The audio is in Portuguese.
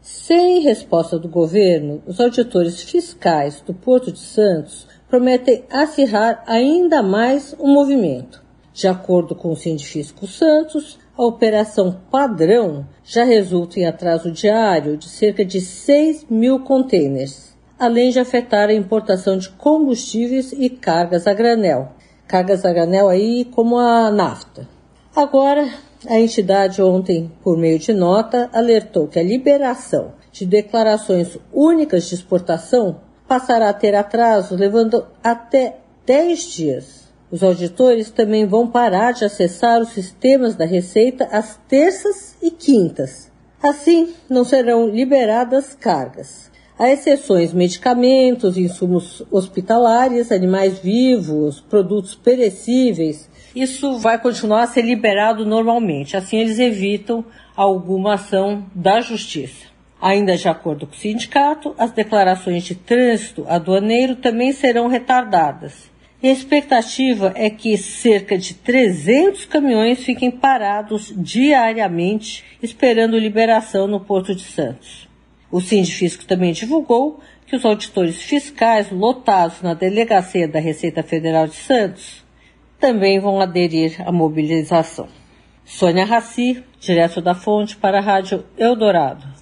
sem resposta do governo, os auditores fiscais do Porto de Santos prometem acirrar ainda mais o movimento. De acordo com o Sindifisco Santos, a operação padrão já resulta em atraso diário de cerca de 6 mil contêineres, além de afetar a importação de combustíveis e cargas a granel. Cargas a granel aí como a nafta. Agora, a entidade ontem, por meio de nota, alertou que a liberação de declarações únicas de exportação passará a ter atraso, levando até 10 dias. Os auditores também vão parar de acessar os sistemas da Receita às terças e quintas. Assim, não serão liberadas cargas. Há exceções medicamentos, insumos hospitalares, animais vivos, produtos perecíveis. Isso vai continuar a ser liberado normalmente. Assim, eles evitam alguma ação da Justiça. Ainda de acordo com o sindicato, as declarações de trânsito aduaneiro também serão retardadas. E a expectativa é que cerca de 300 caminhões fiquem parados diariamente esperando liberação no Porto de Santos. O Sindifisco também divulgou que os auditores fiscais lotados na delegacia da Receita Federal de Santos também vão aderir à mobilização. Sônia Raci, direto da fonte para a Rádio Eldorado.